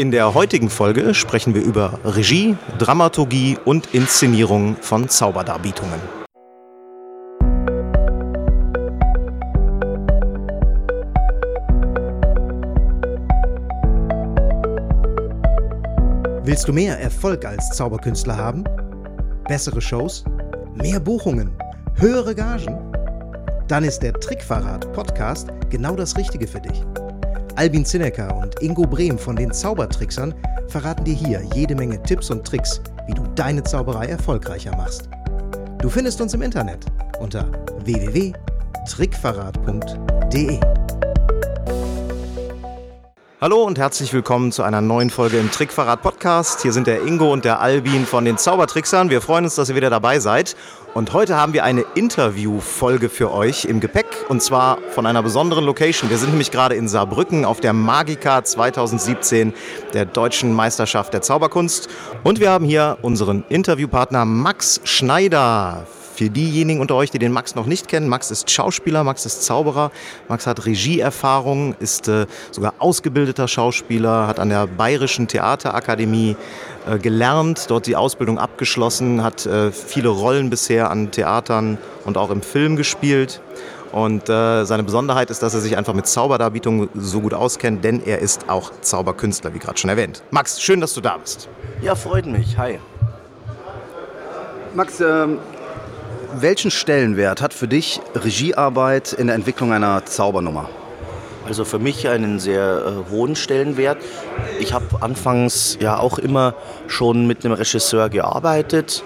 In der heutigen Folge sprechen wir über Regie, Dramaturgie und Inszenierung von Zauberdarbietungen. Willst du mehr Erfolg als Zauberkünstler haben? Bessere Shows? Mehr Buchungen? Höhere Gagen? Dann ist der Trickverrat Podcast genau das Richtige für dich. Albin Zinecker und Ingo Brehm von den Zaubertricksern verraten dir hier jede Menge Tipps und Tricks, wie du deine Zauberei erfolgreicher machst. Du findest uns im Internet unter www.trickverrat.de. Hallo und herzlich willkommen zu einer neuen Folge im Trickverrat Podcast. Hier sind der Ingo und der Albin von den Zaubertricksern. Wir freuen uns, dass ihr wieder dabei seid. Und heute haben wir eine Interviewfolge für euch im Gepäck und zwar von einer besonderen Location. Wir sind nämlich gerade in Saarbrücken auf der Magica 2017 der Deutschen Meisterschaft der Zauberkunst. Und wir haben hier unseren Interviewpartner Max Schneider. Für diejenigen unter euch, die den Max noch nicht kennen, Max ist Schauspieler, Max ist Zauberer, Max hat Regieerfahrung, ist äh, sogar ausgebildeter Schauspieler, hat an der Bayerischen Theaterakademie äh, gelernt, dort die Ausbildung abgeschlossen, hat äh, viele Rollen bisher an Theatern und auch im Film gespielt. Und äh, seine Besonderheit ist, dass er sich einfach mit Zauberdarbietungen so gut auskennt, denn er ist auch Zauberkünstler, wie gerade schon erwähnt. Max, schön, dass du da bist. Ja, freut mich. Hi. Max, ähm, welchen Stellenwert hat für dich Regiearbeit in der Entwicklung einer Zaubernummer? Also für mich einen sehr äh, hohen Stellenwert. Ich habe anfangs ja auch immer schon mit einem Regisseur gearbeitet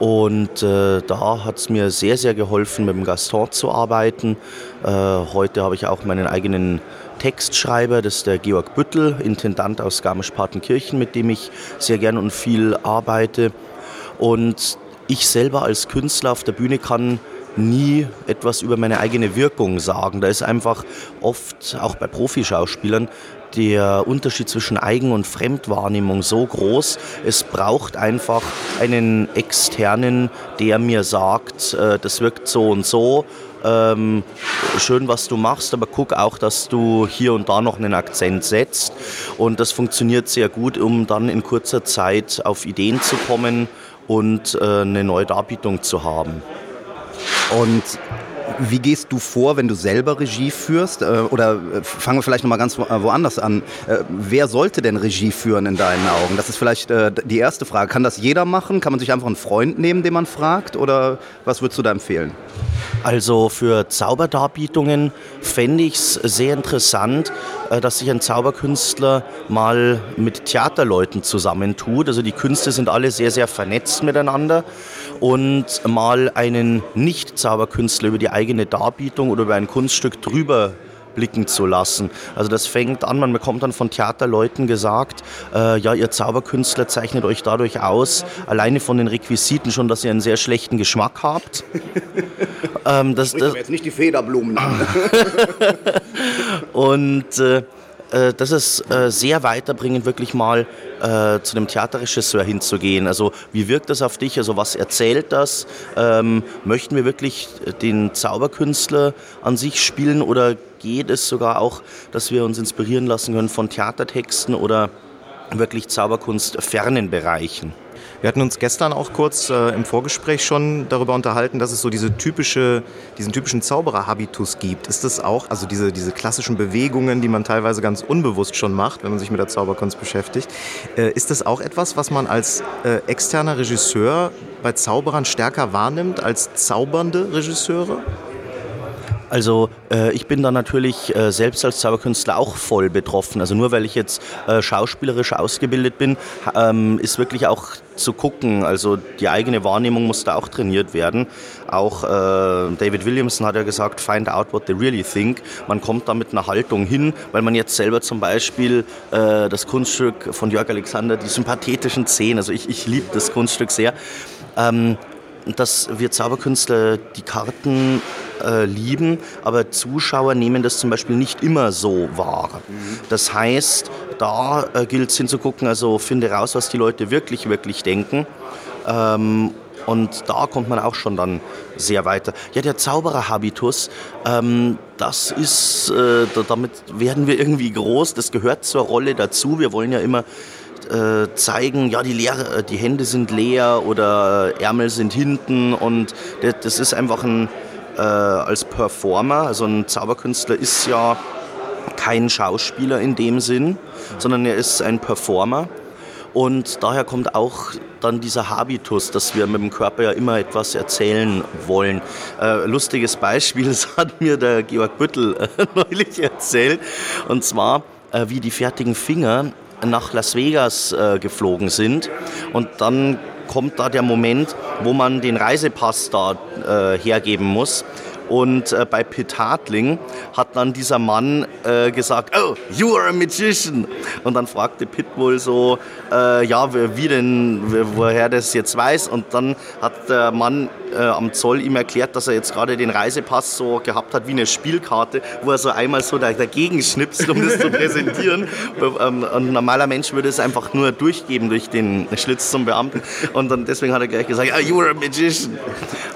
und äh, da hat es mir sehr, sehr geholfen, mit dem Gaston zu arbeiten. Äh, heute habe ich auch meinen eigenen Textschreiber, das ist der Georg Büttel, Intendant aus Garmisch-Partenkirchen, mit dem ich sehr gern und viel arbeite. Und ich selber als Künstler auf der Bühne kann nie etwas über meine eigene Wirkung sagen. Da ist einfach oft, auch bei Profischauspielern, der Unterschied zwischen Eigen- und Fremdwahrnehmung so groß. Es braucht einfach einen externen, der mir sagt, äh, das wirkt so und so. Ähm, schön, was du machst, aber guck auch, dass du hier und da noch einen Akzent setzt. Und das funktioniert sehr gut, um dann in kurzer Zeit auf Ideen zu kommen und äh, eine neue Darbietung zu haben. Und wie gehst du vor, wenn du selber Regie führst? Äh, oder äh, fangen wir vielleicht nochmal ganz woanders an. Wer sollte denn Regie führen in deinen Augen? Das ist vielleicht die erste Frage. Kann das jeder machen? Kann man sich einfach einen Freund nehmen, den man fragt? Oder was würdest du da empfehlen? Also für Zauberdarbietungen fände ich es sehr interessant, äh, dass sich ein Zauberkünstler mal mit Theaterleuten zusammentut. Also die Künste sind alle sehr, sehr vernetzt miteinander und mal einen Nicht-Zauberkünstler über die eigene Darbietung oder über ein Kunststück drüber blicken zu lassen. Also das fängt an, man bekommt dann von Theaterleuten gesagt, äh, ja, ihr Zauberkünstler zeichnet euch dadurch aus, alleine von den Requisiten schon, dass ihr einen sehr schlechten Geschmack habt. ähm, das, das jetzt nicht die Federblumen an. Und äh, äh, das ist äh, sehr weiterbringend, wirklich mal äh, zu einem Theaterregisseur hinzugehen. Also wie wirkt das auf dich? Also was erzählt das? Ähm, möchten wir wirklich den Zauberkünstler an sich spielen oder geht es sogar auch, dass wir uns inspirieren lassen können von Theatertexten oder wirklich Zauberkunst fernen Bereichen? Wir hatten uns gestern auch kurz äh, im Vorgespräch schon darüber unterhalten, dass es so diese typische, diesen typischen Zaubererhabitus gibt. Ist das auch, also diese, diese klassischen Bewegungen, die man teilweise ganz unbewusst schon macht, wenn man sich mit der Zauberkunst beschäftigt, äh, ist das auch etwas, was man als äh, externer Regisseur bei Zauberern stärker wahrnimmt als zaubernde Regisseure? Also äh, ich bin da natürlich äh, selbst als Zauberkünstler auch voll betroffen. Also nur weil ich jetzt äh, schauspielerisch ausgebildet bin, ähm, ist wirklich auch zu gucken. Also die eigene Wahrnehmung muss da auch trainiert werden. Auch äh, David Williamson hat ja gesagt, find out what they really think. Man kommt da mit einer Haltung hin, weil man jetzt selber zum Beispiel äh, das Kunststück von Jörg Alexander, die sympathetischen Szenen, also ich, ich liebe das Kunststück sehr, ähm, dass wir Zauberkünstler die Karten äh, lieben, aber Zuschauer nehmen das zum Beispiel nicht immer so wahr. Mhm. Das heißt, da äh, gilt es hinzugucken, also finde raus, was die Leute wirklich, wirklich denken. Ähm, Und da kommt man auch schon dann sehr weiter. Ja, der Zauberer-Habitus, ähm, das ist, äh, damit werden wir irgendwie groß, das gehört zur Rolle dazu. Wir wollen ja immer äh, zeigen, ja, die, leere, äh, die Hände sind leer oder Ärmel sind hinten und das, das ist einfach ein, äh, als Performer, also ein Zauberkünstler ist ja kein Schauspieler in dem Sinn, sondern er ist ein Performer. Und daher kommt auch dann dieser Habitus, dass wir mit dem Körper ja immer etwas erzählen wollen. Äh, lustiges Beispiel, das hat mir der Georg Büttel äh, neulich erzählt. Und zwar, äh, wie die fertigen Finger nach Las Vegas äh, geflogen sind. Und dann kommt da der Moment, wo man den Reisepass da äh, hergeben muss. Und äh, bei Pitt Hartling hat dann dieser Mann äh, gesagt, oh, you are a magician. Und dann fragte Pitt wohl so, äh, ja, wie denn, woher das jetzt weiß. Und dann hat der Mann äh, am Zoll ihm erklärt, dass er jetzt gerade den Reisepass so gehabt hat wie eine Spielkarte, wo er so einmal so dagegen schnipst, um das zu präsentieren. Ähm, ein normaler Mensch würde es einfach nur durchgeben durch den Schlitz zum Beamten. Und dann deswegen hat er gleich gesagt, oh, you a magician.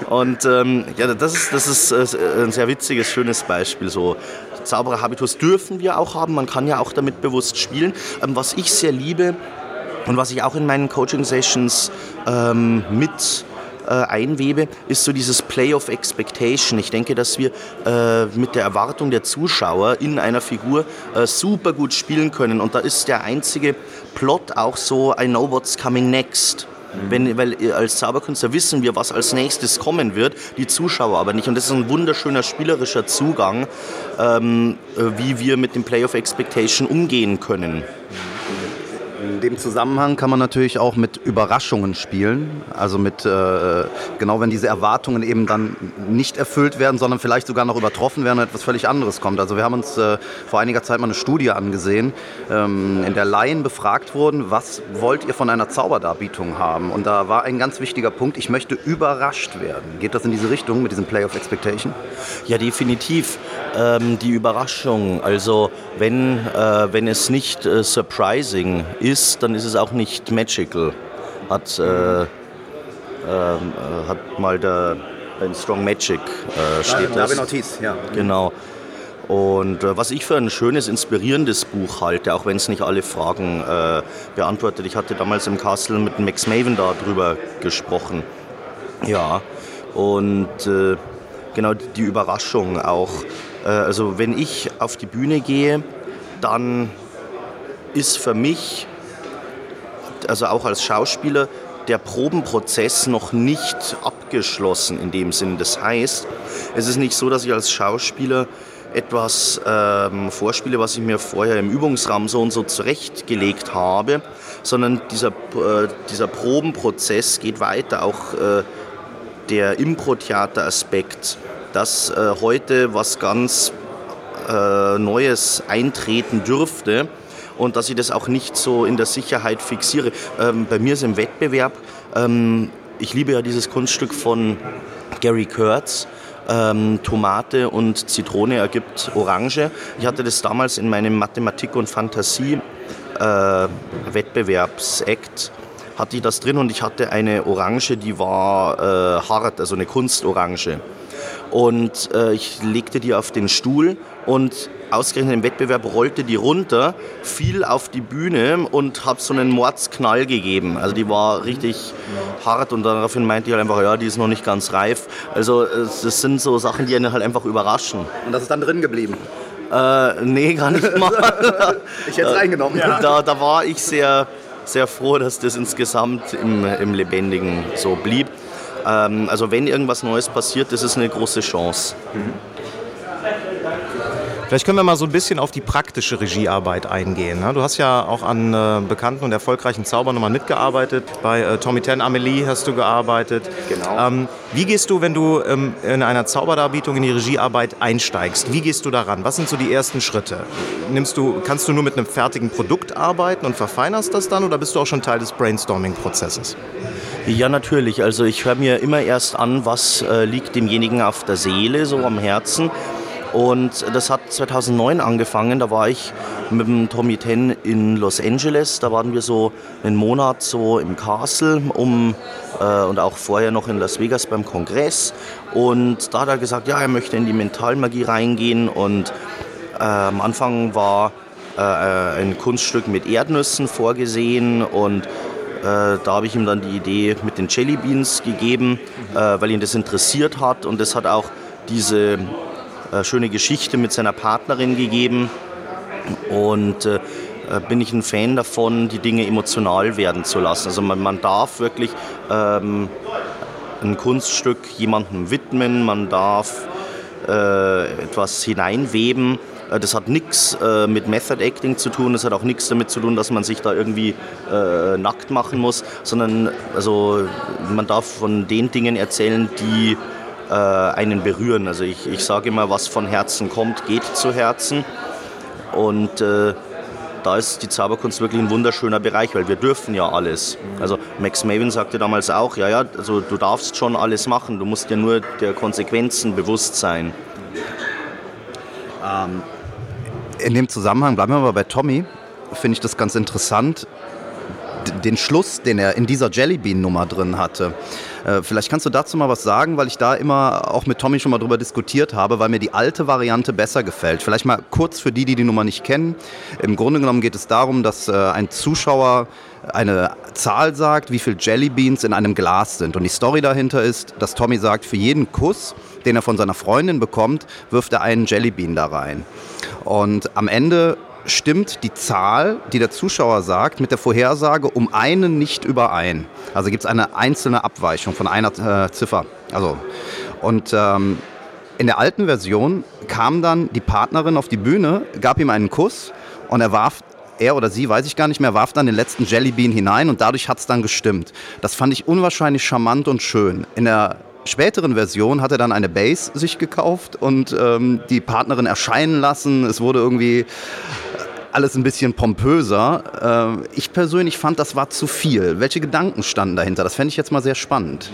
Und ähm, ja, das ist, das ist äh, ein sehr witziges, schönes Beispiel. So Zauberer-Habitus dürfen wir auch haben, man kann ja auch damit bewusst spielen. Ähm, was ich sehr liebe und was ich auch in meinen Coaching-Sessions ähm, mit einwebe, ist so dieses Play of Expectation. Ich denke, dass wir äh, mit der Erwartung der Zuschauer in einer Figur äh, super gut spielen können. Und da ist der einzige Plot auch so, I know what's coming next. Wenn, weil äh, als Zauberkünstler wissen wir, was als nächstes kommen wird, die Zuschauer aber nicht. Und das ist ein wunderschöner spielerischer Zugang, ähm, äh, wie wir mit dem Play of Expectation umgehen können. In dem Zusammenhang kann man natürlich auch mit Überraschungen spielen. Also mit, äh, genau wenn diese Erwartungen eben dann nicht erfüllt werden, sondern vielleicht sogar noch übertroffen werden und etwas völlig anderes kommt. Also wir haben uns äh, vor einiger Zeit mal eine Studie angesehen, ähm, in der Laien befragt wurden, was wollt ihr von einer Zauberdarbietung haben? Und da war ein ganz wichtiger Punkt, ich möchte überrascht werden. Geht das in diese Richtung mit diesem Play of Expectation? Ja, definitiv. Ähm, die Überraschung, also wenn, äh, wenn es nicht äh, surprising ist, dann ist es auch nicht magical. Hat, äh, äh, hat mal der in Strong Magic äh, steht ja, das. Ortiz, ja. Genau. Und äh, was ich für ein schönes, inspirierendes Buch halte, auch wenn es nicht alle Fragen beantwortet. Ich hatte damals im Castle mit Max Maven darüber gesprochen. Ja, und genau die Überraschung auch. Äh, also wenn ich auf die Bühne gehe, dann ist für mich also auch als Schauspieler, der Probenprozess noch nicht abgeschlossen in dem Sinn. Das heißt, es ist nicht so, dass ich als Schauspieler etwas ähm, vorspiele, was ich mir vorher im Übungsraum so und so zurechtgelegt habe, sondern dieser, äh, dieser Probenprozess geht weiter. Auch äh, der Impro-Theater-Aspekt, dass äh, heute was ganz äh, Neues eintreten dürfte, und dass ich das auch nicht so in der Sicherheit fixiere. Ähm, bei mir ist im Wettbewerb, ähm, ich liebe ja dieses Kunststück von Gary Kurtz, ähm, Tomate und Zitrone ergibt Orange. Ich hatte das damals in meinem Mathematik- und Fantasie-Wettbewerbsakt. Äh, hatte ich das drin und ich hatte eine Orange, die war äh, hart, also eine Kunstorange. Und äh, ich legte die auf den Stuhl und ausgerechnet im Wettbewerb rollte die runter, fiel auf die Bühne und hat so einen Mordsknall gegeben. Also die war richtig hart und daraufhin meinte ich halt einfach, ja, die ist noch nicht ganz reif. Also das sind so Sachen, die einen halt einfach überraschen. Und das ist dann drin geblieben? Äh, nee, gar nicht mal. ich hätte es reingenommen. Ja. Da, da war ich sehr, sehr froh, dass das insgesamt im, im Lebendigen so blieb. Ähm, also wenn irgendwas Neues passiert, das ist eine große Chance. Mhm. Vielleicht können wir mal so ein bisschen auf die praktische Regiearbeit eingehen. Ne? Du hast ja auch an äh, bekannten und erfolgreichen Zaubernummern mitgearbeitet. Bei äh, Tommy Ten Amelie hast du gearbeitet. Genau. Ähm, wie gehst du, wenn du ähm, in einer Zauberdarbietung in die Regiearbeit einsteigst? Wie gehst du daran? Was sind so die ersten Schritte? Nimmst du, kannst du nur mit einem fertigen Produkt arbeiten und verfeinerst das dann oder bist du auch schon Teil des Brainstorming-Prozesses? Ja, natürlich. Also ich höre mir immer erst an, was äh, liegt demjenigen auf der Seele, so am Herzen. Und das hat 2009 angefangen, da war ich mit dem Tommy Ten in Los Angeles, da waren wir so einen Monat so im Castle um, äh, und auch vorher noch in Las Vegas beim Kongress. Und da hat er gesagt, ja, er möchte in die Mentalmagie reingehen. Und äh, am Anfang war äh, ein Kunststück mit Erdnüssen vorgesehen. Und äh, da habe ich ihm dann die Idee mit den Jelly Beans gegeben, äh, weil ihn das interessiert hat. Und das hat auch diese äh, schöne Geschichte mit seiner Partnerin gegeben. Und äh, bin ich ein Fan davon, die Dinge emotional werden zu lassen. Also man, man darf wirklich ähm, ein Kunststück jemandem widmen, man darf äh, etwas hineinweben. äh, das hat nichts äh, mit Method Acting zu tun, das hat auch nichts damit zu tun, dass man sich da irgendwie äh, nackt machen muss, sondern also man darf von den Dingen erzählen, die äh, einen berühren. Also ich, ich sage immer, was von Herzen kommt, geht zu Herzen. Und äh, da ist die Zauberkunst wirklich ein wunderschöner Bereich, weil wir dürfen ja alles. Also Max Maven sagte damals auch, ja, ja, also du darfst schon alles machen, du musst dir nur der Konsequenzen bewusst sein. Ähm, in dem Zusammenhang, bleiben wir mal bei Tommy, finde ich das ganz interessant, den Schluss, den er in dieser Jellybean-Nummer drin hatte. Äh, vielleicht kannst du dazu mal was sagen, weil ich da immer auch mit Tommy schon mal drüber diskutiert habe, weil mir die alte Variante besser gefällt. Vielleicht mal kurz für die, die die Nummer nicht kennen. Im Grunde genommen geht es darum, dass äh, ein Zuschauer eine Zahl sagt, wie viel Jellybeans in einem Glas sind. Und die Story dahinter ist, dass Tommy sagt, für jeden Kuss, den er von seiner Freundin bekommt, wirft er einen Jellybean da rein. Und am Ende stimmt die Zahl, die der Zuschauer sagt, mit der Vorhersage um einen nicht überein. Also gibt es eine einzelne Abweichung von einer äh, Ziffer. Also, und ähm, in der alten Version kam dann die Partnerin auf die Bühne, gab ihm einen Kuss und er warf er oder sie, weiß ich gar nicht mehr, warf dann den letzten Jellybean hinein und dadurch hat es dann gestimmt. Das fand ich unwahrscheinlich charmant und schön. In der späteren Version hat er dann eine Base sich gekauft und ähm, die Partnerin erscheinen lassen. Es wurde irgendwie alles ein bisschen pompöser. Äh, ich persönlich fand, das war zu viel. Welche Gedanken standen dahinter? Das fände ich jetzt mal sehr spannend.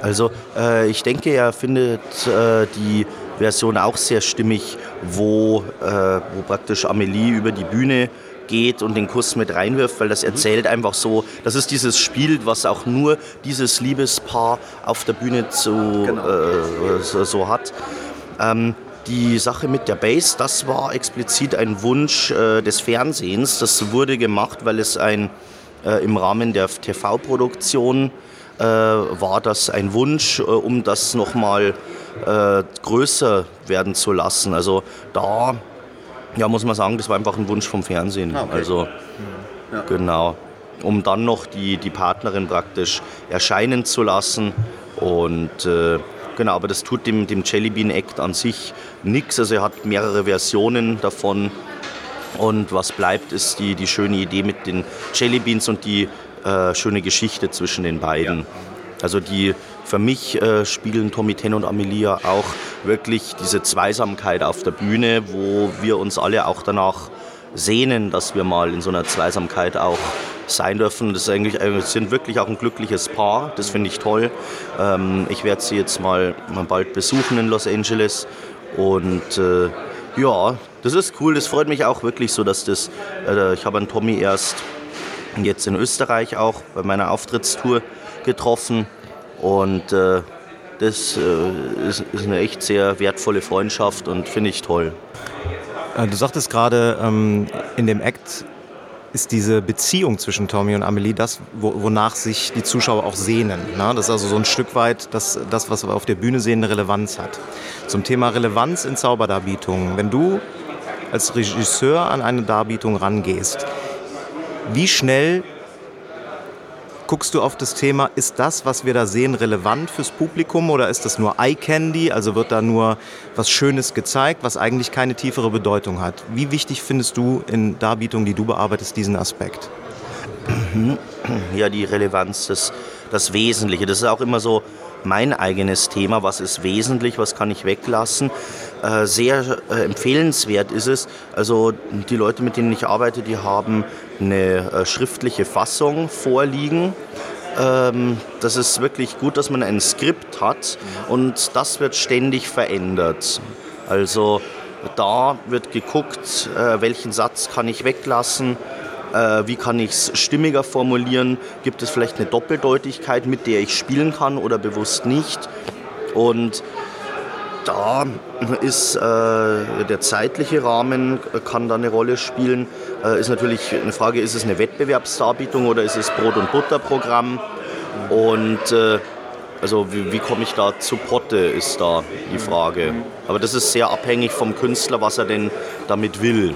Also äh, ich denke, er findet äh, die Version auch sehr stimmig, wo, äh, wo praktisch Amelie über die Bühne geht und den Kuss mit reinwirft, weil das mhm. erzählt einfach so, das ist dieses Spiel, was auch nur dieses Liebespaar auf der Bühne zu, genau. äh, so, so, hat. Ähm, die Sache mit der Base, das war explizit ein Wunsch äh, des Fernsehens. Das wurde gemacht, weil es ein äh, im Rahmen der TV-Produktion äh, war das ein Wunsch, äh, um das nochmal äh, größer werden zu lassen. Also da ja, muss man sagen, das war einfach ein Wunsch vom Fernsehen. Ah, okay. Also ja. genau, um dann noch die, die Partnerin praktisch erscheinen zu lassen und äh, Genau, aber das tut dem, dem Jellybean Act an sich nichts. Also er hat mehrere Versionen davon. Und was bleibt, ist die, die schöne Idee mit den Jellybeans und die äh, schöne Geschichte zwischen den beiden. Ja. Also die für mich äh, spiegeln Tommy Ten und Amelia auch wirklich diese Zweisamkeit auf der Bühne, wo wir uns alle auch danach sehnen, dass wir mal in so einer Zweisamkeit auch sein dürfen. Das eigentlich, äh, sind wirklich auch ein glückliches Paar. Das finde ich toll. Ähm, ich werde sie jetzt mal, mal bald besuchen in Los Angeles. Und äh, ja, das ist cool. Das freut mich auch wirklich so, dass das. Äh, ich habe einen Tommy erst jetzt in Österreich auch bei meiner Auftrittstour getroffen. Und äh, das äh, ist, ist eine echt sehr wertvolle Freundschaft und finde ich toll. Äh, du sagtest gerade, ähm, in dem Act ist diese Beziehung zwischen Tommy und Amelie das, wonach sich die Zuschauer auch sehnen. Ne? Das ist also so ein Stück weit das, das, was wir auf der Bühne sehen, eine Relevanz hat. Zum Thema Relevanz in Zauberdarbietungen. Wenn du als Regisseur an eine Darbietung rangehst, wie schnell guckst du auf das Thema, ist das, was wir da sehen, relevant fürs Publikum oder ist das nur Eye Candy? Also wird da nur was Schönes gezeigt, was eigentlich keine tiefere Bedeutung hat? Wie wichtig findest du in Darbietungen, die du bearbeitest, diesen Aspekt? Ja, die Relevanz, das, das Wesentliche. Das ist auch immer so mein eigenes Thema. Was ist wesentlich, was kann ich weglassen? Äh, sehr äh, empfehlenswert ist es. Also die Leute, mit denen ich arbeite, die haben eine äh, schriftliche Fassung vorliegen. Ähm, das ist wirklich gut, dass man ein Skript hat und das wird ständig verändert. Also da wird geguckt, äh, welchen Satz kann ich weglassen, äh, wie kann ich es stimmiger formulieren, gibt es vielleicht eine Doppeldeutigkeit, mit der ich spielen kann oder bewusst nicht. Und da ist äh, der zeitliche Rahmen, kann da eine Rolle spielen. Äh, ist natürlich eine Frage, ist es eine Wettbewerbsdarbietung oder ist es Brot- und Butterprogramm? Und äh, also wie, wie komme ich da zu Potte, ist da die Frage. Aber das ist sehr abhängig vom Künstler, was er denn damit will.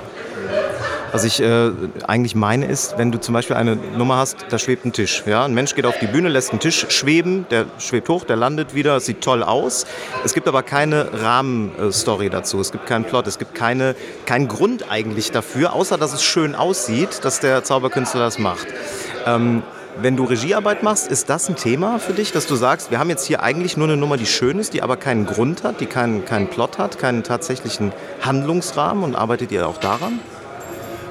Was ich äh, eigentlich meine ist, wenn du zum Beispiel eine Nummer hast, da schwebt ein Tisch. Ja? Ein Mensch geht auf die Bühne, lässt einen Tisch schweben, der schwebt hoch, der landet wieder, sieht toll aus. Es gibt aber keine Rahmenstory dazu, es gibt keinen Plot, es gibt keine, keinen Grund eigentlich dafür, außer dass es schön aussieht, dass der Zauberkünstler das macht. Ähm, wenn du Regiearbeit machst, ist das ein Thema für dich, dass du sagst, wir haben jetzt hier eigentlich nur eine Nummer, die schön ist, die aber keinen Grund hat, die keinen, keinen Plot hat, keinen tatsächlichen Handlungsrahmen und arbeitet ihr auch daran?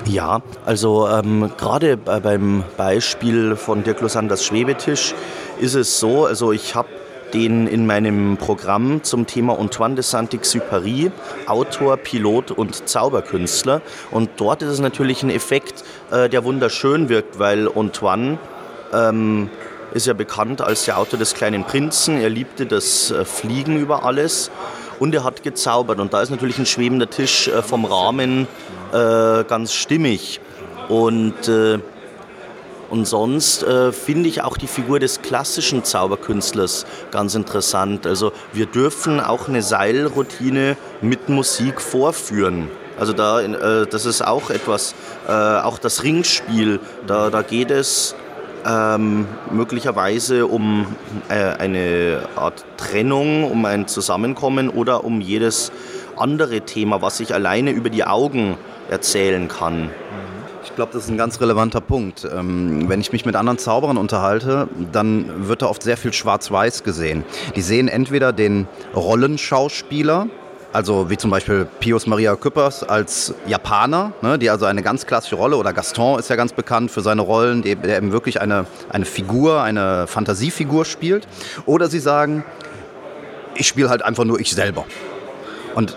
Ja, also ähm, gerade beim Beispiel von Dirk Losanders Schwebetisch ist es so, also ich habe den in meinem Programm zum Thema Antoine de Saint-Exupéry, Autor, Pilot und Zauberkünstler. Und dort ist es natürlich ein Effekt, äh, der wunderschön wirkt, weil Antoine ähm, ist ja bekannt als der Autor des kleinen Prinzen. Er liebte das äh, Fliegen über alles und er hat gezaubert. Und da ist natürlich ein schwebender Tisch äh, vom Rahmen äh, ganz stimmig. Und, äh, und sonst äh, finde ich auch die Figur des klassischen Zauberkünstlers ganz interessant. Also wir dürfen auch eine Seilroutine mit Musik vorführen. Also da, äh, das ist auch etwas, auch das Ringspiel, da, da geht es ähm, möglicherweise um äh, eine Art Trennung, um ein Zusammenkommen oder um jedes andere Thema, was ich alleine über die Augen erzählen kann. Ich glaube, das ist ein ganz relevanter Punkt. Ähm, wenn ich mich mit anderen Zauberern unterhalte, dann wird da oft sehr viel Schwarz-Weiß gesehen. Die sehen entweder den Rollenschauspieler, also wie zum Beispiel Pius Maria Küppers als Japaner, ne, die also eine ganz klassische Rolle, oder Gaston ist ja ganz bekannt für seine Rollen, die, der eben wirklich eine, eine Figur, eine Fantasiefigur spielt. Oder sie sagen, ich spiele halt einfach nur ich selber. Und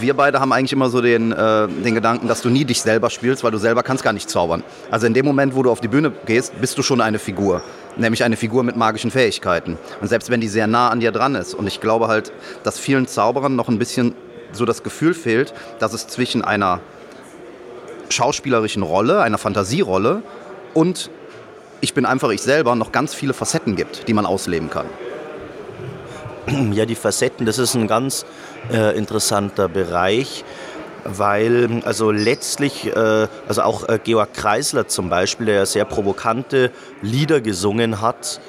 wir beide haben eigentlich immer so den, äh, den Gedanken, dass du nie dich selber spielst, weil du selber kannst gar nicht zaubern. Also in dem Moment, wo du auf die Bühne gehst, bist du schon eine Figur. Nämlich eine Figur mit magischen Fähigkeiten. Und selbst wenn die sehr nah an dir dran ist. Und ich glaube halt, dass vielen Zauberern noch ein bisschen so das Gefühl fehlt, dass es zwischen einer schauspielerischen Rolle, einer Fantasierolle und ich bin einfach ich selber noch ganz viele Facetten gibt, die man ausleben kann. Ja, die Facetten, das ist ein ganz äh, interessanter Bereich, weil also letztlich, äh, also auch äh, Georg Kreisler zum Beispiel, der ja sehr provokante Lieder gesungen hat,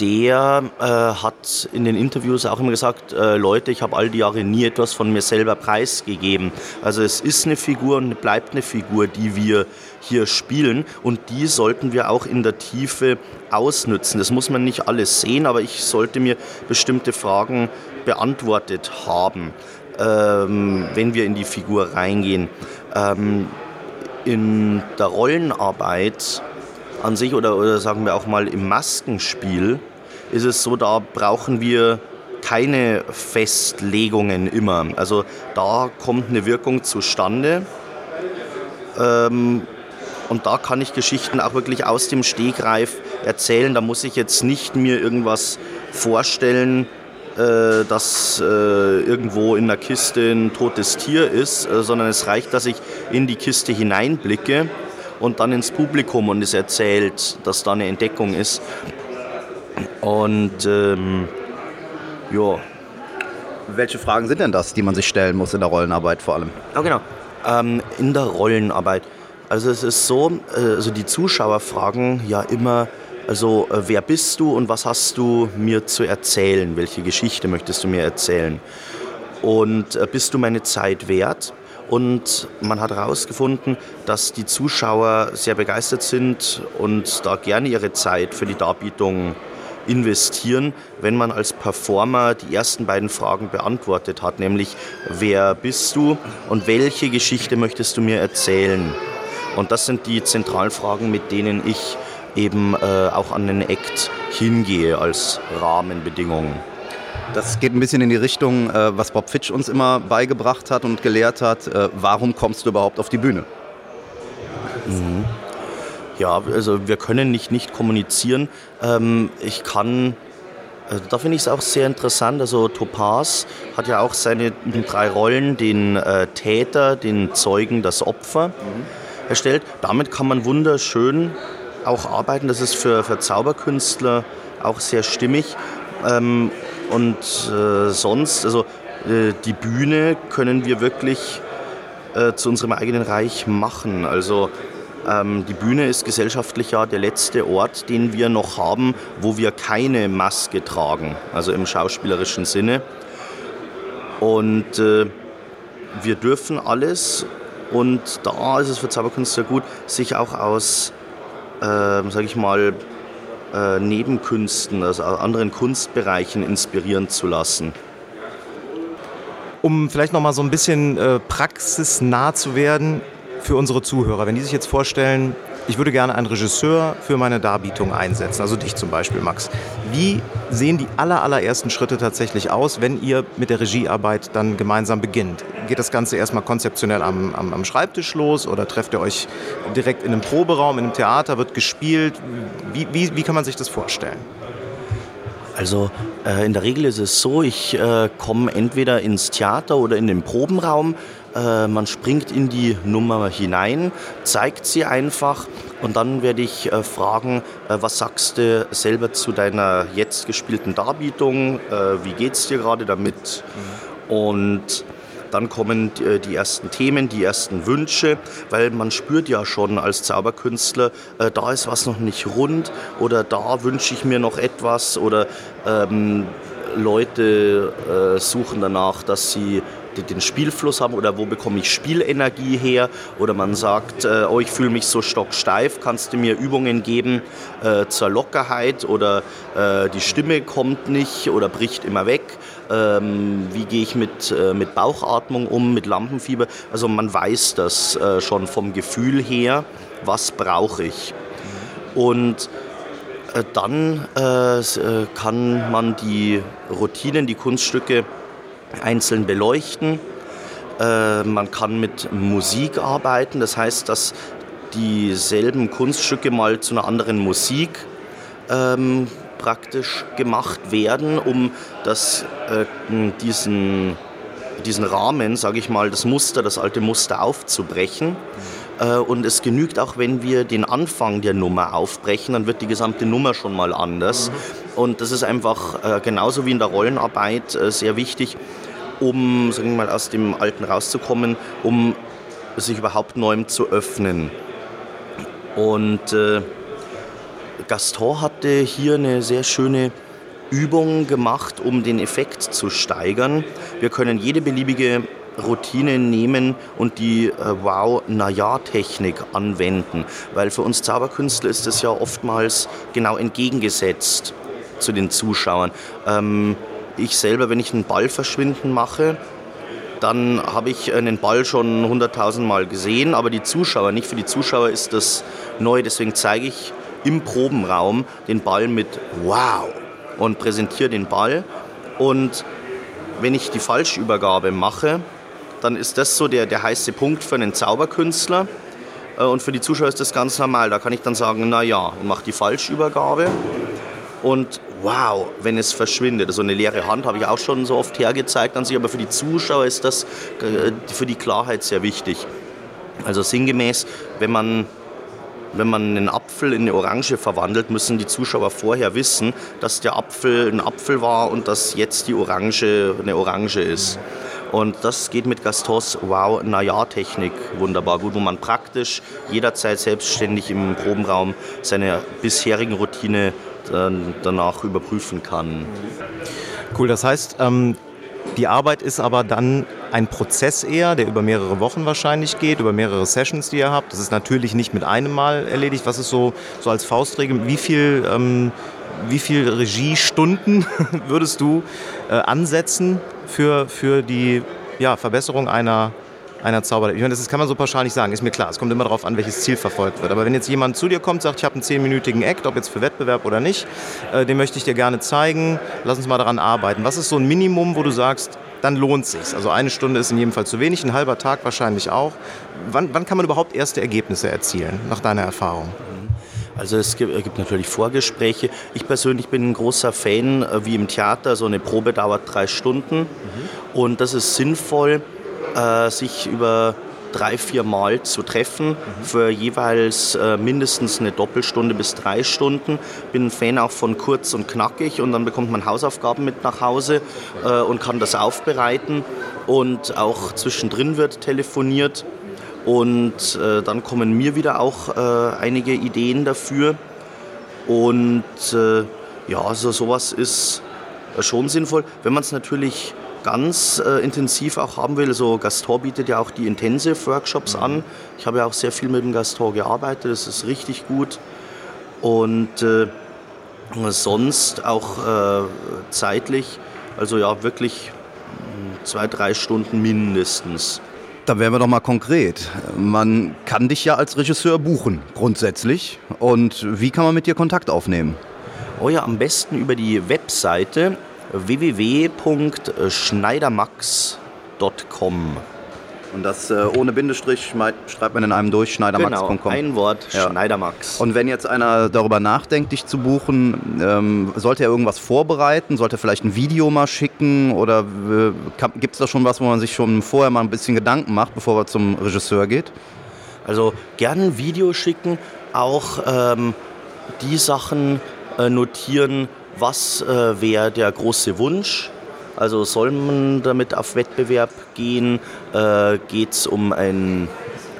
der äh, hat in den Interviews auch immer gesagt, Leute, ich habe all die Jahre nie etwas von mir selber preisgegeben. Also es ist eine Figur und bleibt eine Figur, die wir hier spielen und die sollten wir auch in der Tiefe ausnützen. Das muss man nicht alles sehen, aber ich sollte mir bestimmte Fragen beantwortet haben, ähm, wenn wir in die Figur reingehen. Ähm, in der Rollenarbeit an sich oder, oder sagen wir auch mal im Maskenspiel ist es so, da brauchen wir keine Festlegungen immer. Also da kommt eine Wirkung zustande. Ähm, und da kann ich Geschichten auch wirklich aus dem Stegreif erzählen. Da muss ich jetzt nicht mir irgendwas vorstellen, äh, dass äh, irgendwo in der Kiste ein totes Tier ist, äh, sondern es reicht, dass ich in die Kiste hineinblicke und dann ins Publikum und es erzählt, dass da eine Entdeckung ist. Und ähm, ja. Welche Fragen sind denn das, die man sich stellen muss in der Rollenarbeit vor allem? Ja, genau. Ähm, in der Rollenarbeit. Also es ist so, äh, also die Zuschauer fragen ja immer, also äh, wer bist du und was hast du mir zu erzählen? Welche Geschichte möchtest du mir erzählen? Und äh, bist du meine Zeit wert? Und man hat herausgefunden, dass die Zuschauer sehr begeistert sind und da gerne ihre Zeit für die Darbietung investieren, wenn man als Performer die ersten beiden Fragen beantwortet hat, nämlich wer bist du und welche Geschichte möchtest du mir erzählen? Und das sind die Zentralfragen, mit denen ich eben äh, auch an den Act hingehe als Rahmenbedingungen. Das geht ein bisschen in die Richtung, äh, was Bob Fitch uns immer beigebracht hat und gelehrt hat. Äh, warum kommst du überhaupt auf die Bühne? Mhm. Ja, also wir können nicht nicht kommunizieren. Ähm, ich kann, also da finde ich es auch sehr interessant. Also Topaz hat ja auch seine drei Rollen, den äh, Täter, den Zeugen, das Opfer mhm. erstellt. Damit kann man wunderschön auch arbeiten. Das ist für, für Zauberkünstler auch sehr stimmig. Ähm, und äh, sonst, also äh, die Bühne können wir wirklich äh, zu unserem eigenen Reich machen. Also ähm, die Bühne ist gesellschaftlich ja der letzte Ort, den wir noch haben, wo wir keine Maske tragen, also im schauspielerischen Sinne. Und äh, wir dürfen alles und da ist es für Zauberkünstler gut, sich auch aus, äh, sage ich mal, äh, Nebenkünsten, also anderen Kunstbereichen inspirieren zu lassen. Um vielleicht noch mal so ein bisschen äh, praxisnah zu werden für unsere Zuhörer, wenn die sich jetzt vorstellen, ich würde gerne einen Regisseur für meine Darbietung einsetzen, also dich zum Beispiel, Max. Wie sehen die aller, allerersten Schritte tatsächlich aus, wenn ihr mit der Regiearbeit dann gemeinsam beginnt? Geht das Ganze erstmal konzeptionell am, am, am Schreibtisch los oder trefft ihr euch direkt in einem Proberaum, in einem Theater, wird gespielt? Wie, wie, wie kann man sich das vorstellen? Also äh, in der Regel ist es so, ich äh, komme entweder ins Theater oder in den Probenraum. Äh, man springt in die Nummer hinein, zeigt sie einfach und dann werde ich äh, fragen, äh, was sagst du selber zu deiner jetzt gespielten Darbietung? Äh, wie geht es dir gerade damit? Mhm. Und dann kommen die ersten Themen, die ersten Wünsche, weil man spürt ja schon als Zauberkünstler, äh, da ist was noch nicht rund oder da wünsche ich mir noch etwas oder ähm, Leute äh, suchen danach, dass sie den Spielfluss haben oder wo bekomme ich Spielenergie her oder man sagt, äh, oh, ich fühle mich so stocksteif, kannst du mir Übungen geben äh, zur Lockerheit oder äh, die Stimme kommt nicht oder bricht immer weg ähm, wie gehe ich mit, äh, mit Bauchatmung um, mit Lampenfieber. Also man weiß das äh, schon vom Gefühl her, was brauche ich. Und äh, dann äh, kann man die Routinen, die Kunststücke einzeln beleuchten. Äh, man kann mit Musik arbeiten, das heißt, dass dieselben Kunststücke mal zu einer anderen Musik ähm, praktisch gemacht werden, um das, äh, diesen, diesen Rahmen, sage ich mal, das Muster, das alte Muster aufzubrechen. Äh, und es genügt auch, wenn wir den Anfang der Nummer aufbrechen, dann wird die gesamte Nummer schon mal anders. Mhm. Und das ist einfach äh, genauso wie in der Rollenarbeit äh, sehr wichtig, um sagen wir mal, aus dem Alten rauszukommen, um sich überhaupt neuem zu öffnen. Und äh, Gaston hatte hier eine sehr schöne Übung gemacht, um den Effekt zu steigern. Wir können jede beliebige Routine nehmen und die äh, Wow-Naja-Technik anwenden, weil für uns Zauberkünstler ist es ja oftmals genau entgegengesetzt zu den Zuschauern. Ähm, ich selber, wenn ich einen Ball verschwinden mache, dann habe ich einen Ball schon hunderttausend Mal gesehen, aber die Zuschauer nicht. Für die Zuschauer ist das neu, deswegen zeige ich im Probenraum den Ball mit Wow und präsentiere den Ball. Und wenn ich die Falschübergabe mache, dann ist das so der, der heiße Punkt für einen Zauberkünstler. Äh, und für die Zuschauer ist das ganz normal. Da kann ich dann sagen, naja, ich mache die Falschübergabe und wow, wenn es verschwindet. Also eine leere Hand habe ich auch schon so oft hergezeigt an sich, aber für die Zuschauer ist das äh, für die Klarheit sehr wichtig. Also sinngemäß, wenn man wenn man einen Apfel in eine Orange verwandelt, müssen die Zuschauer vorher wissen, dass der Apfel ein Apfel war und dass jetzt die Orange eine Orange ist. Und das geht mit Gastons Wow-Naja-Technik wunderbar gut, wo man praktisch jederzeit selbstständig im Probenraum seine bisherigen Routine danach überprüfen kann. Cool, das heißt, ähm, die Arbeit ist aber dann ein Prozess eher, der über mehrere Wochen wahrscheinlich geht, über mehrere Sessions, die ihr habt. Das ist natürlich nicht mit einem Mal erledigt. Was ist so, so als Faustregel, wie viel, ähm, viel Regiestunden würdest du äh, ansetzen für, für die ja, Verbesserung einer einer Zauber. Ich meine, das kann man so pauschal nicht sagen, ist mir klar. Es kommt immer darauf an, welches Ziel verfolgt wird. Aber wenn jetzt jemand zu dir kommt, sagt, ich habe einen zehnminütigen Act, ob jetzt für Wettbewerb oder nicht, äh, den möchte ich dir gerne zeigen, lass uns mal daran arbeiten. Was ist so ein Minimum, wo du sagst, dann lohnt es sich. Also eine Stunde ist in jedem Fall zu wenig, ein halber Tag wahrscheinlich auch. Wann, wann kann man überhaupt erste Ergebnisse erzielen, nach deiner Erfahrung? Also es gibt, gibt, natürlich Vorgespräche. Ich persönlich bin ein großer Fan, äh, wie im Theater, so eine Probe dauert drei Stunden. Mhm. Und das ist sinnvoll, äh, sich über drei, vier Mal zu treffen, mhm. für jeweils äh, mindestens eine Doppelstunde bis drei Stunden. Bin ein Fan auch von kurz und knackig und dann bekommt man Hausaufgaben mit nach Hause äh, und kann das aufbereiten. Und auch zwischendrin wird telefoniert und äh, dann kommen mir wieder auch äh, einige Ideen dafür. Und äh, ja, also sowas ist schon sinnvoll, wenn man es natürlich ganz äh, intensiv auch haben will. So Gastor bietet ja auch die Intensive Workshops mhm. an. Ich habe ja auch sehr viel mit dem Gastor gearbeitet, das ist richtig gut. Und äh, sonst auch äh, zeitlich, also ja, wirklich hm, zwei, drei Stunden mindestens. Da wären wir doch mal konkret. Man kann dich ja als Regisseur buchen, grundsätzlich. Und wie kann man mit dir Kontakt aufnehmen? Oh ja, am besten über die Webseite www.schneidermax.com. Und das äh, ohne Bindestrich schreibt man in einem durch, schneidermax.com. Genau, ein Wort, ja. Schneidermax. Und wenn jetzt einer darüber nachdenkt, dich zu buchen, ähm, sollte er irgendwas vorbereiten? Sollte er vielleicht ein Video mal schicken? Oder äh, gibt es da schon was, wo man sich schon vorher mal ein bisschen Gedanken macht, bevor er zum Regisseur geht? Also gerne ein Video schicken, auch ähm, die Sachen äh, notieren, was äh, wäre der große Wunsch? Also soll man damit auf Wettbewerb gehen? Äh, Geht es um ein,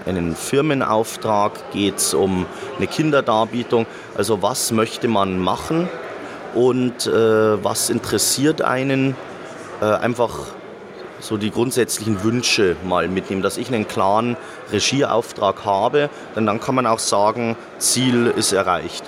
einen Firmenauftrag? Geht es um eine Kinderdarbietung? Also was möchte man machen und äh, was interessiert einen? Äh, einfach so die grundsätzlichen Wünsche mal mitnehmen, dass ich einen klaren Regieauftrag habe, denn dann kann man auch sagen, Ziel ist erreicht.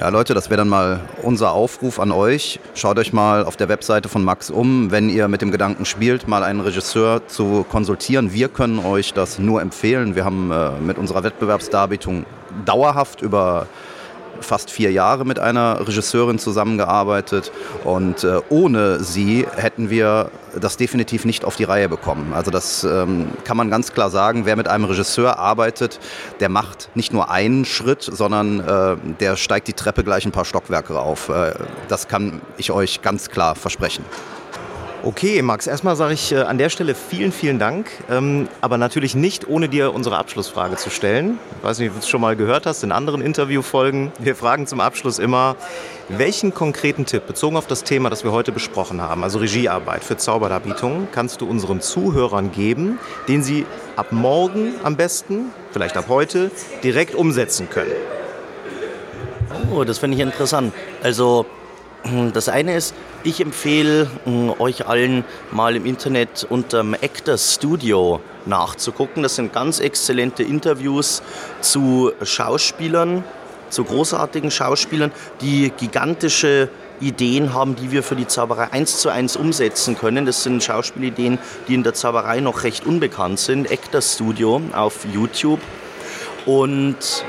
Ja, Leute, das wäre dann mal unser Aufruf an euch. Schaut euch mal auf der Webseite von Max um, wenn ihr mit dem Gedanken spielt, mal einen Regisseur zu konsultieren. Wir können euch das nur empfehlen. Wir haben äh, mit unserer Wettbewerbsdarbietung dauerhaft über fast vier Jahre mit einer Regisseurin zusammengearbeitet und äh, ohne sie hätten wir das definitiv nicht auf die Reihe bekommen. Also das ähm, kann man ganz klar sagen. Wer mit einem Regisseur arbeitet, der macht nicht nur einen Schritt, sondern äh, der steigt die Treppe gleich ein paar Stockwerke auf. Äh, das kann ich euch ganz klar versprechen. Okay, Max, erstmal sage ich äh, an der Stelle vielen, vielen Dank, ähm, aber natürlich nicht, ohne dir unsere Abschlussfrage zu stellen. Ich weiß nicht, ob du es schon mal gehört hast in anderen Interviewfolgen. Wir fragen zum Abschluss immer, welchen konkreten Tipp bezogen auf das Thema, das wir heute besprochen haben, also Regiearbeit für Zauberdarbietungen, kannst du unseren Zuhörern geben, den sie ab morgen am besten, vielleicht ab heute, direkt umsetzen können? Oh, das finde ich interessant. Also das eine ist, ich empfehle hm, euch allen mal im Internet unter dem Actors Studio nachzugucken. Das sind ganz exzellente Interviews zu Schauspielern, zu großartigen Schauspielern, die gigantische Ideen haben, die wir für die Zauberei eins zu eins umsetzen können. Das sind Schauspielideen, die in der Zauberei noch recht unbekannt sind. Actors Studio auf YouTube. Und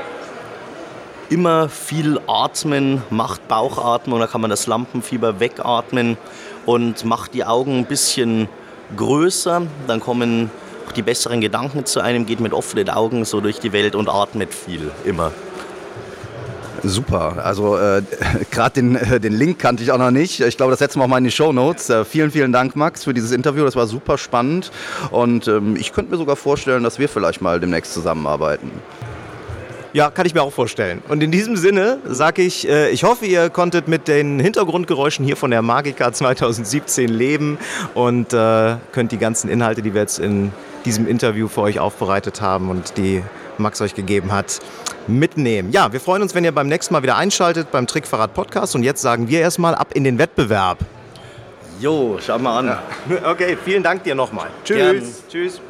immer viel atmen, macht Bauchatmung, da kann man das Lampenfieber wegatmen und macht die Augen ein bisschen größer, dann kommen auch die besseren Gedanken zu einem, geht mit offenen Augen so durch die Welt und atmet viel, immer. Super. Also äh, gerade den, äh, den Link kannte ich auch noch nicht. Ich glaube, das setzen wir auch mal in die Show Notes. Äh, vielen, vielen Dank, Max, für dieses Interview. Das war super spannend. Und ähm, ich könnte mir sogar vorstellen, dass wir vielleicht mal demnächst zusammenarbeiten. Ja, kann ich mir auch vorstellen. Und in diesem Sinne sage ich, äh, ich hoffe, ihr konntet mit den Hintergrundgeräuschen hier von der Magica 2017 leben und äh, könnt die ganzen Inhalte, die wir jetzt in diesem Interview für euch aufbereitet haben und die Max euch gegeben hat, mitnehmen. Ja, wir freuen uns, wenn ihr beim nächsten Mal wieder einschaltet beim Trickverrat Podcast. Und jetzt sagen wir erstmal ab in den Wettbewerb. Jo, schau mal an. Ja. Okay, vielen Dank dir nochmal. Tschüss. Gern. Tschüss.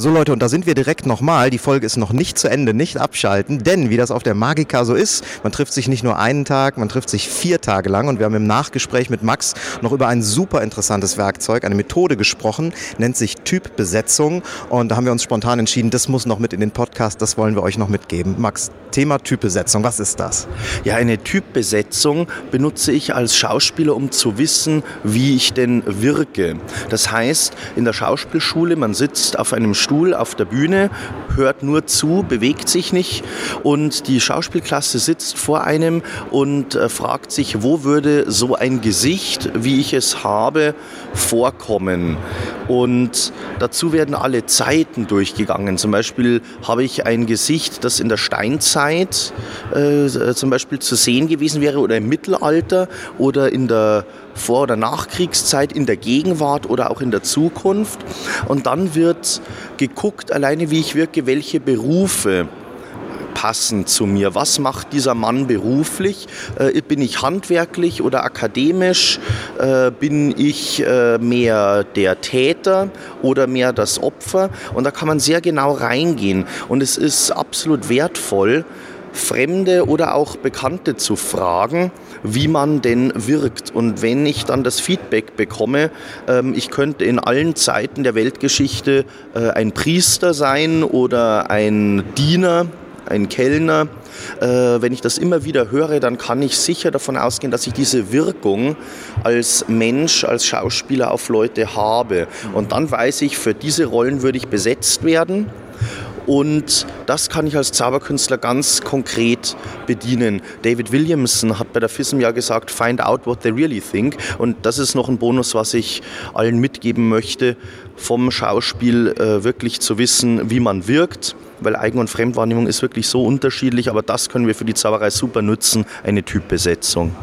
So Leute, und da sind wir direkt nochmal. Die Folge ist noch nicht zu Ende, nicht abschalten, denn wie das auf der Magica so ist, man trifft sich nicht nur einen Tag, man trifft sich vier Tage lang und wir haben im Nachgespräch mit Max noch über ein super interessantes Werkzeug, eine Methode gesprochen, nennt sich Typbesetzung und da haben wir uns spontan entschieden, das muss noch mit in den Podcast, das wollen wir euch noch mitgeben. Max, Thema Typbesetzung, was ist das? Ja, eine Typbesetzung benutze ich als Schauspieler, um zu wissen, wie ich denn wirke. Das heißt, in der Schauspielschule, man sitzt auf einem Stuhl auf der Bühne, hört nur zu, bewegt sich nicht und die Schauspielklasse sitzt vor einem und äh, fragt sich, wo würde so ein Gesicht, wie ich es habe, vorkommen. Und dazu werden alle Zeiten durchgegangen. Zum Beispiel habe ich ein Gesicht, das in der Steinzeit äh, zum Beispiel zu sehen gewesen wäre oder im Mittelalter oder in der Vor- oder Nachkriegszeit, in der Gegenwart oder auch in der Zukunft. Und dann wird geguckt, alleine wie ich wirke, welche Berufe passen zu mir. Was macht dieser Mann beruflich? Äh, bin ich handwerklich oder akademisch? Äh, bin ich äh, mehr der Täter oder mehr das Opfer? Und da kann man sehr genau reingehen. Und es ist absolut wertvoll, Fremde oder auch Bekannte zu fragen, wie man denn wirkt. Und wenn ich dann das Feedback bekomme, ähm, ich könnte in allen Zeiten der Weltgeschichte äh, ein Priester sein oder ein Diener, ein Kellner, äh, wenn ich das immer wieder höre, dann kann ich sicher davon ausgehen, dass ich diese Wirkung als Mensch, als Schauspieler auf Leute habe. Und dann weiß ich, für diese Rollen würde ich besetzt werden. Und das kann ich als Zauberkünstler ganz konkret bedienen. David Williamson hat bei der FISM ja gesagt, find out what they really think. Und das ist noch ein Bonus, was ich allen mitgeben möchte, vom Schauspiel äh, wirklich zu wissen, wie man wirkt weil Eigen- und Fremdwahrnehmung ist wirklich so unterschiedlich, aber das können wir für die Zauberei super nutzen, eine Typbesetzung.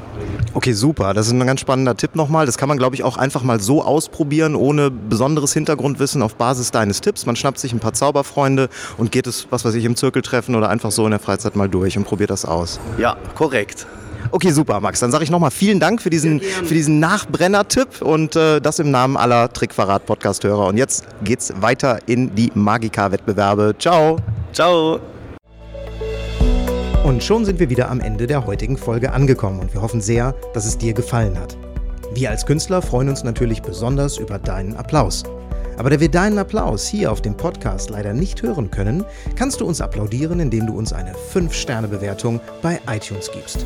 Okay, super. Das ist ein ganz spannender Tipp nochmal. Das kann man, glaube ich, auch einfach mal so ausprobieren, ohne besonderes Hintergrundwissen auf Basis deines Tipps. Man schnappt sich ein paar Zauberfreunde und geht es, was weiß ich, im Zirkeltreffen oder einfach so in der Freizeit mal durch und probiert das aus. Ja, korrekt. Okay, super, Max. Dann sage ich nochmal vielen Dank für diesen, für diesen Nachbrenner-Tipp und äh, das im Namen aller Trickverrat-Podcast-Hörer. Und jetzt geht's weiter in die Magica-Wettbewerbe. Ciao. Ciao. Und schon sind wir wieder am Ende der heutigen Folge angekommen und wir hoffen sehr, dass es dir gefallen hat. Wir als Künstler freuen uns natürlich besonders über deinen Applaus. Aber da wir deinen Applaus hier auf dem Podcast leider nicht hören können, kannst du uns applaudieren, indem du uns eine 5-Sterne-Bewertung bei iTunes gibst.